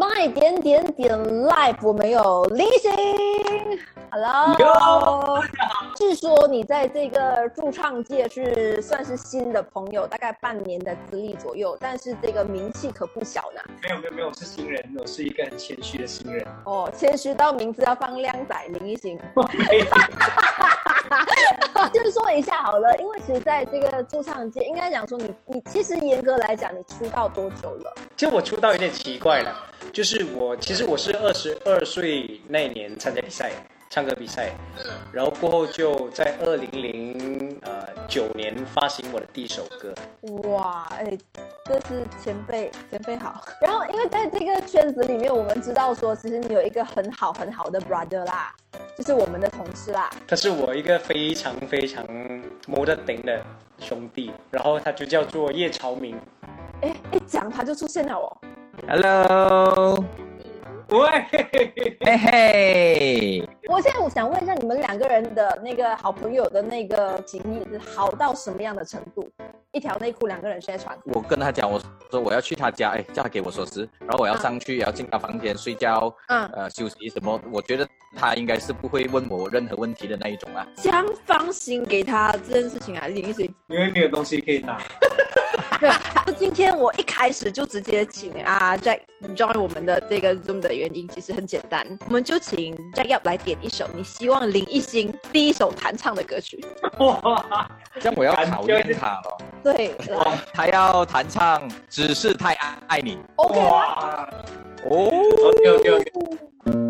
My 点点点 Live，我们有林星，Hello，据说你在这个驻唱界是算是新的朋友，大概半年的资历左右，但是这个名气可不小呢。没有没有没有，我是新人，我是一个很谦虚的新人。哦，谦虚到名字要放靓仔林一星。就是说一下好了，因为其实在这个驻唱界，应该讲说你你其实严格来讲，你出道多久了？其实我出道有点奇怪了，就是我其实我是二十二岁那年参加比赛，唱歌比赛，然后过后就在二零零呃九年发行我的第一首歌。哇，哎，这是前辈前辈好。然后因为在这个圈子里面，我们知道说，其实你有一个很好很好的 brother 啦，就是我们的同事啦。他是我一个非常非常摸得顶的兄弟，然后他就叫做叶朝明。哎，一讲他就出现了哦。Hello，喂，嘿嘿，我现在我想问一下，你们两个人的那个好朋友的那个情谊是好到什么样的程度？一条内裤两个人 share 穿，我跟他讲，我说我要去他家，哎，叫他给我锁匙，然后我要上去，也要进他房间睡觉，嗯，呃，休息什么？我觉得他应该是不会问我任何问题的那一种啊。这样放心给他这件事情啊，林一水。因为没有东西可以拿。对，今天我一开始就直接请啊 Jack join 我们的这个 Zoom 的原因其实很简单，我们就请 Jack 要来点一首你希望林一星第一首弹唱的歌曲。哇，这样我要考验他了，对，来。他要弹唱《只是太爱爱你》，OK 哦。，OK OK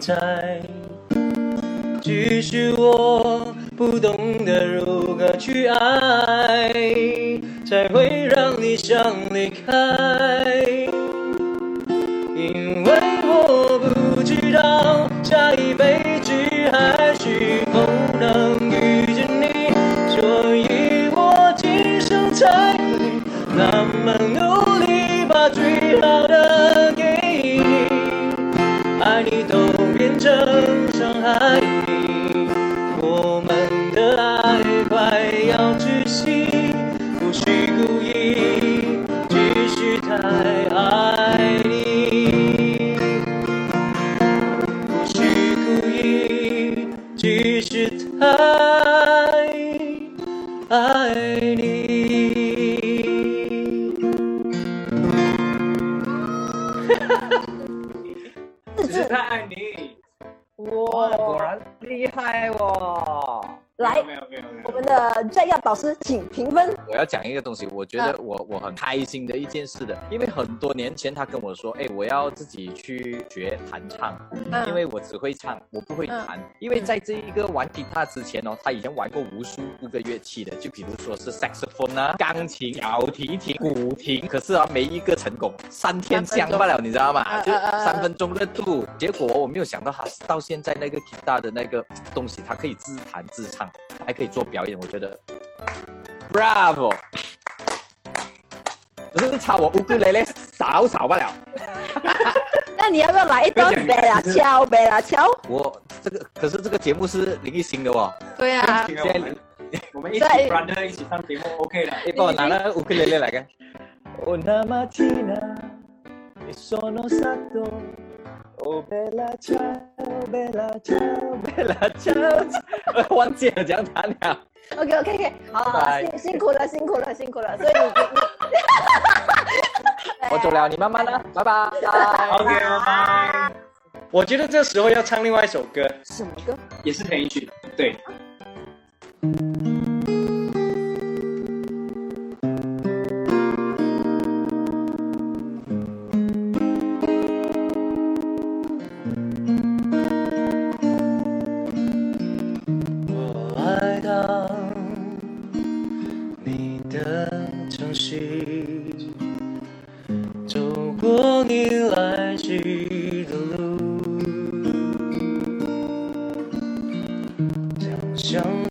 在，只是我不懂得如何去爱，才会让你想离开。师请评分。我要讲一个东西，我觉得我我很开心的一件事的，因为很多年前他跟我说，哎，我要自己去学弹唱，嗯因为我只会唱，我不会弹。因为在这一个玩吉他之前哦，他以前玩过无数个乐器的，就比如说是 saxophone 啊、钢琴、小提琴、古琴，可是啊，没一个成功，三天香罢了，你知道吗？就三分钟热度。结果我没有想到他到现在那个吉他的那个东西，他可以自弹自唱，还可以做表演，我觉得 Bravo！只是差我乌克雷雷少少不了。那你要不要来一段贝拉敲贝拉敲？我这个可是这个节目是林奕星的哦，对啊，现现在我们一起 brother 一起上节目 OK 了。你帮我拿那个乌克雷雷来看。Oh la mattina mi sono stato Oh bella ciao bella ciao bella ciao，忘记了讲弹了。OK OK OK，好辛辛苦了，辛苦了，辛苦了。所以你你 我走了，你慢慢的，拜拜。OK，拜拜。我觉得这时候要唱另外一首歌，什么歌？也是陈奕迅，对。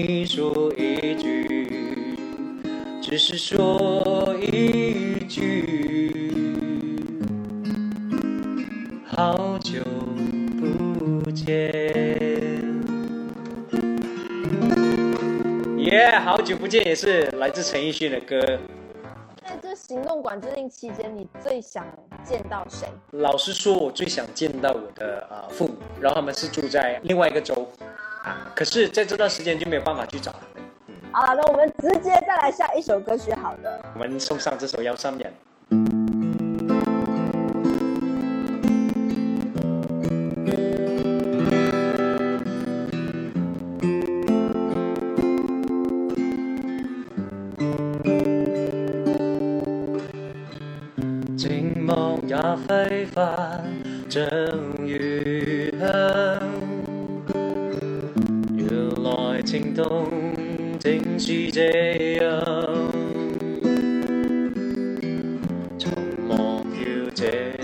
你说一句，只是说一句，好久不见。耶、好久不见也是来自陈奕迅的歌。在这行动管制令期间，你最想见到谁？老实说，我最想见到我的呃父母，然后他们是住在另外一个州啊，可是在这段时间就没有办法去找他们。好了，那我们直接再来下一首歌曲好了。我们送上这首《幺三年》。take.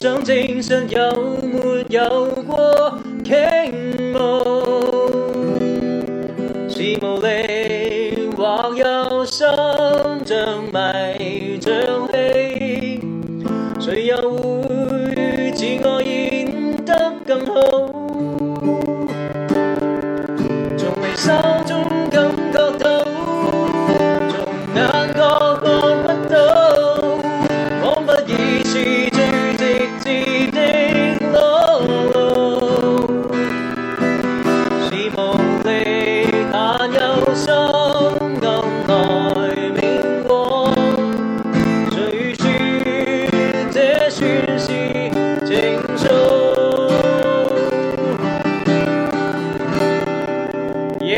想证实有没有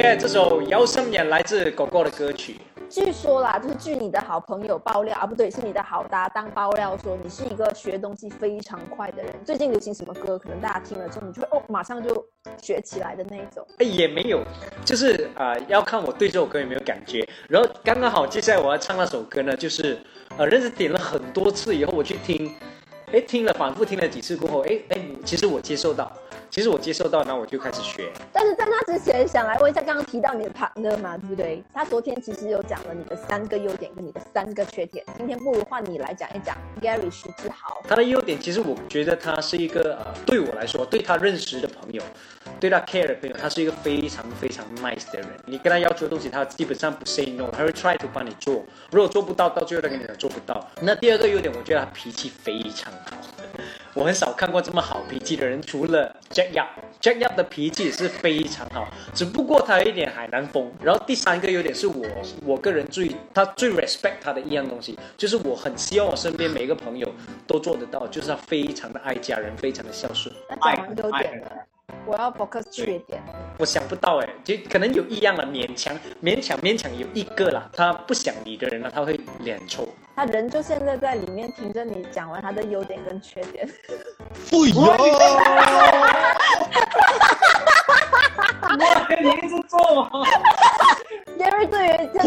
耶这首《姚生眼》来自狗狗的歌曲。据说啦，就是据你的好朋友爆料啊，不对，是你的好搭档爆料说，你是一个学东西非常快的人。最近流行什么歌，可能大家听了之后，你就会哦，马上就学起来的那一种。哎，也没有，就是啊、呃要看我对这首歌有没有感觉。然后刚刚好，接下来我要唱那首歌呢，就是呃，认识点了很多次以后，我去听，哎，听了反复听了几次过后，哎哎，其实我接受到，其实我接受到，那我就开始学。但是在那之前，想来问一下，刚刚提到你的 partner 嘛，对不对？他昨天其实有讲了你的三个优点跟你的三个缺点。今天不如换你来讲一讲 Gary 徐志豪。他的优点，其实我觉得他是一个呃，对我来说，对他认识的朋友，对他 care 的朋友，他是一个非常非常 nice 的人。你跟他要求的东西，他基本上不 say no，他会 try to 帮你做。如果做不到，到最后他跟你讲做不到。那第二个优点，我觉得他脾气非常好。我很少看过这么好脾气的人，除了 Jack Yap，Jack Yap 的脾气也是非常好，只不过他有一点海南风。然后第三个优点是我我个人最他最 respect 他的一样东西，就是我很希望我身边每一个朋友都做得到，就是他非常的爱家人，非常的孝顺。那讲完优点了，我要 focus 缺点。我想不到哎，就可能有一样了，勉强勉强勉强有一个啦，他不想理的人呢，他会脸臭。他人就现在在里面听着你讲完他的优点跟缺点。哎呀！哇，你一直做吗？Gary 对于哎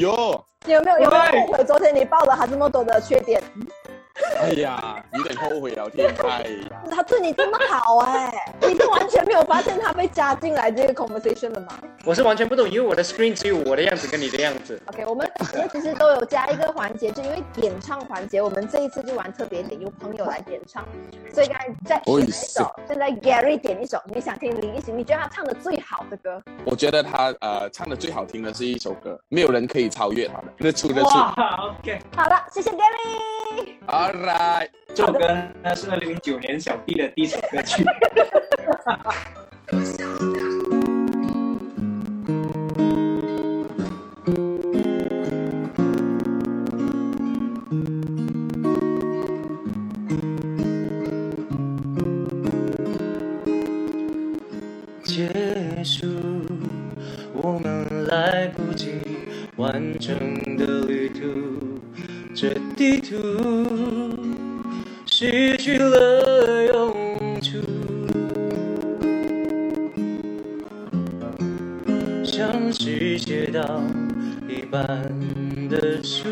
呦，有没有有没有后悔昨天你报了他这么多的缺点？哎呀，有点后悔聊天。哎，他对你这么好哎，你是完全没有发现他被加进来这个 conversation 的吗？我是完全不懂，因为我的 screen 只有我的样子跟你的样子。OK，我们其实都有加一个环节，就因为点唱环节，我们这一次就玩特别点，由朋友来点唱。所以刚才再选一首，现在 Gary 点一首，你想听林忆行，你觉得他唱的最好的歌？我觉得他呃唱的最好听的是一首歌，没有人可以超越他的，那出日出。OK，好了，谢谢 Gary。All right，这首歌呢是二零零九年小弟的第一首歌曲。是写到一半的书，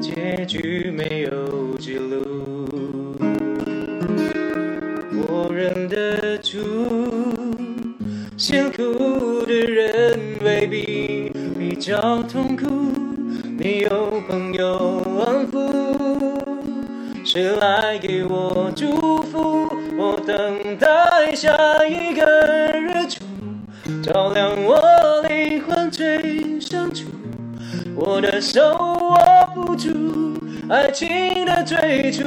结局没有记录，我认得出，辛苦的人未必。比较痛苦，没有朋友安抚，谁来给我祝福？我等待下一个，照亮我灵魂最深处。我的手握不住爱情的追逐，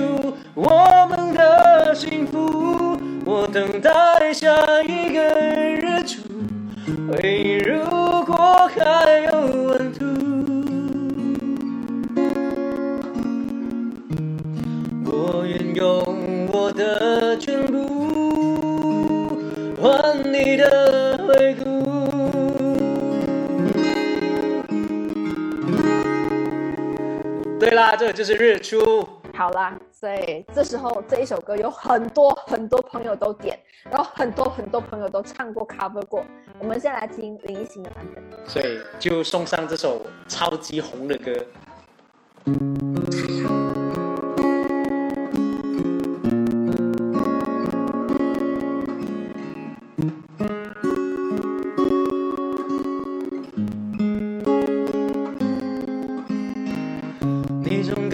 我们的幸福。我等待下一个日出。回忆如果还有温度，我愿用我的全部换你的回顾。啦，这就是日出。好啦，所以这时候这一首歌有很多很多朋友都点，然后很多很多朋友都唱过 cover 过。我们先来听林依行的版本，所以就送上这首超级红的歌。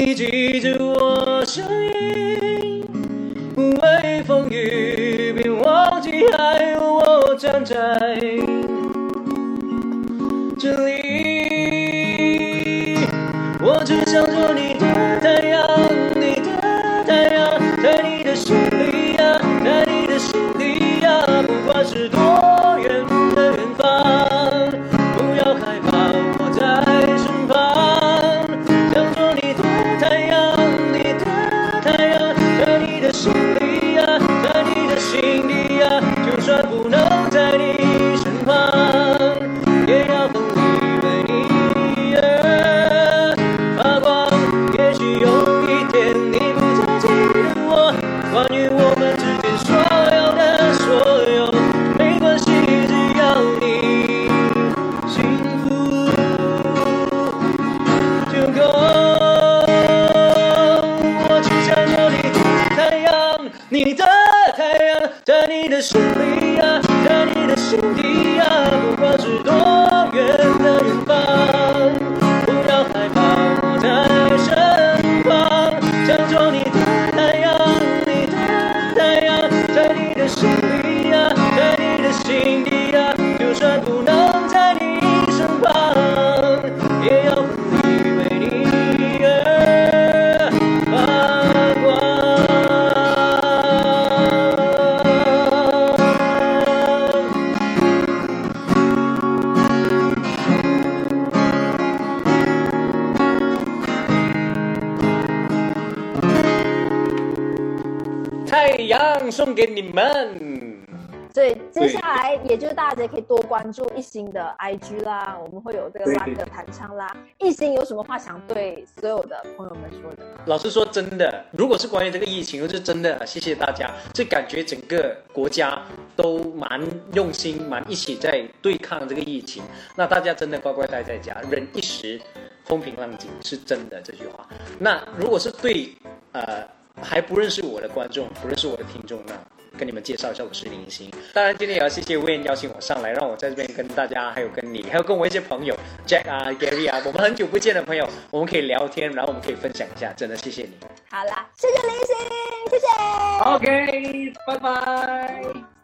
你记着我声音，不畏风雨，别忘记还有我站在在送给你们。所以接下来也就是大家可以多关注艺兴的 IG 啦，我们会有这个对 live 的弹唱啦。艺兴有什么话想对所有的朋友们说的？老实说，真的，如果是关于这个疫情，是真的，谢谢大家。就感觉整个国家都蛮用心，蛮一起在对抗这个疫情。那大家真的乖乖待在家，忍一时，风平浪静，是真的这句话。那如果是对呃还不认识我的观众，不认识我的听众，呢跟你们介绍一下，我是林星。当然，今天也要谢谢 Wayne 邀请我上来，让我在这边跟大家，还有跟你，还有跟我一些朋友 Jack 啊、Gary 啊，我们很久不见的朋友，我们可以聊天，然后我们可以分享一下，真的谢谢你。好啦，谢谢林星，谢谢。OK，拜拜。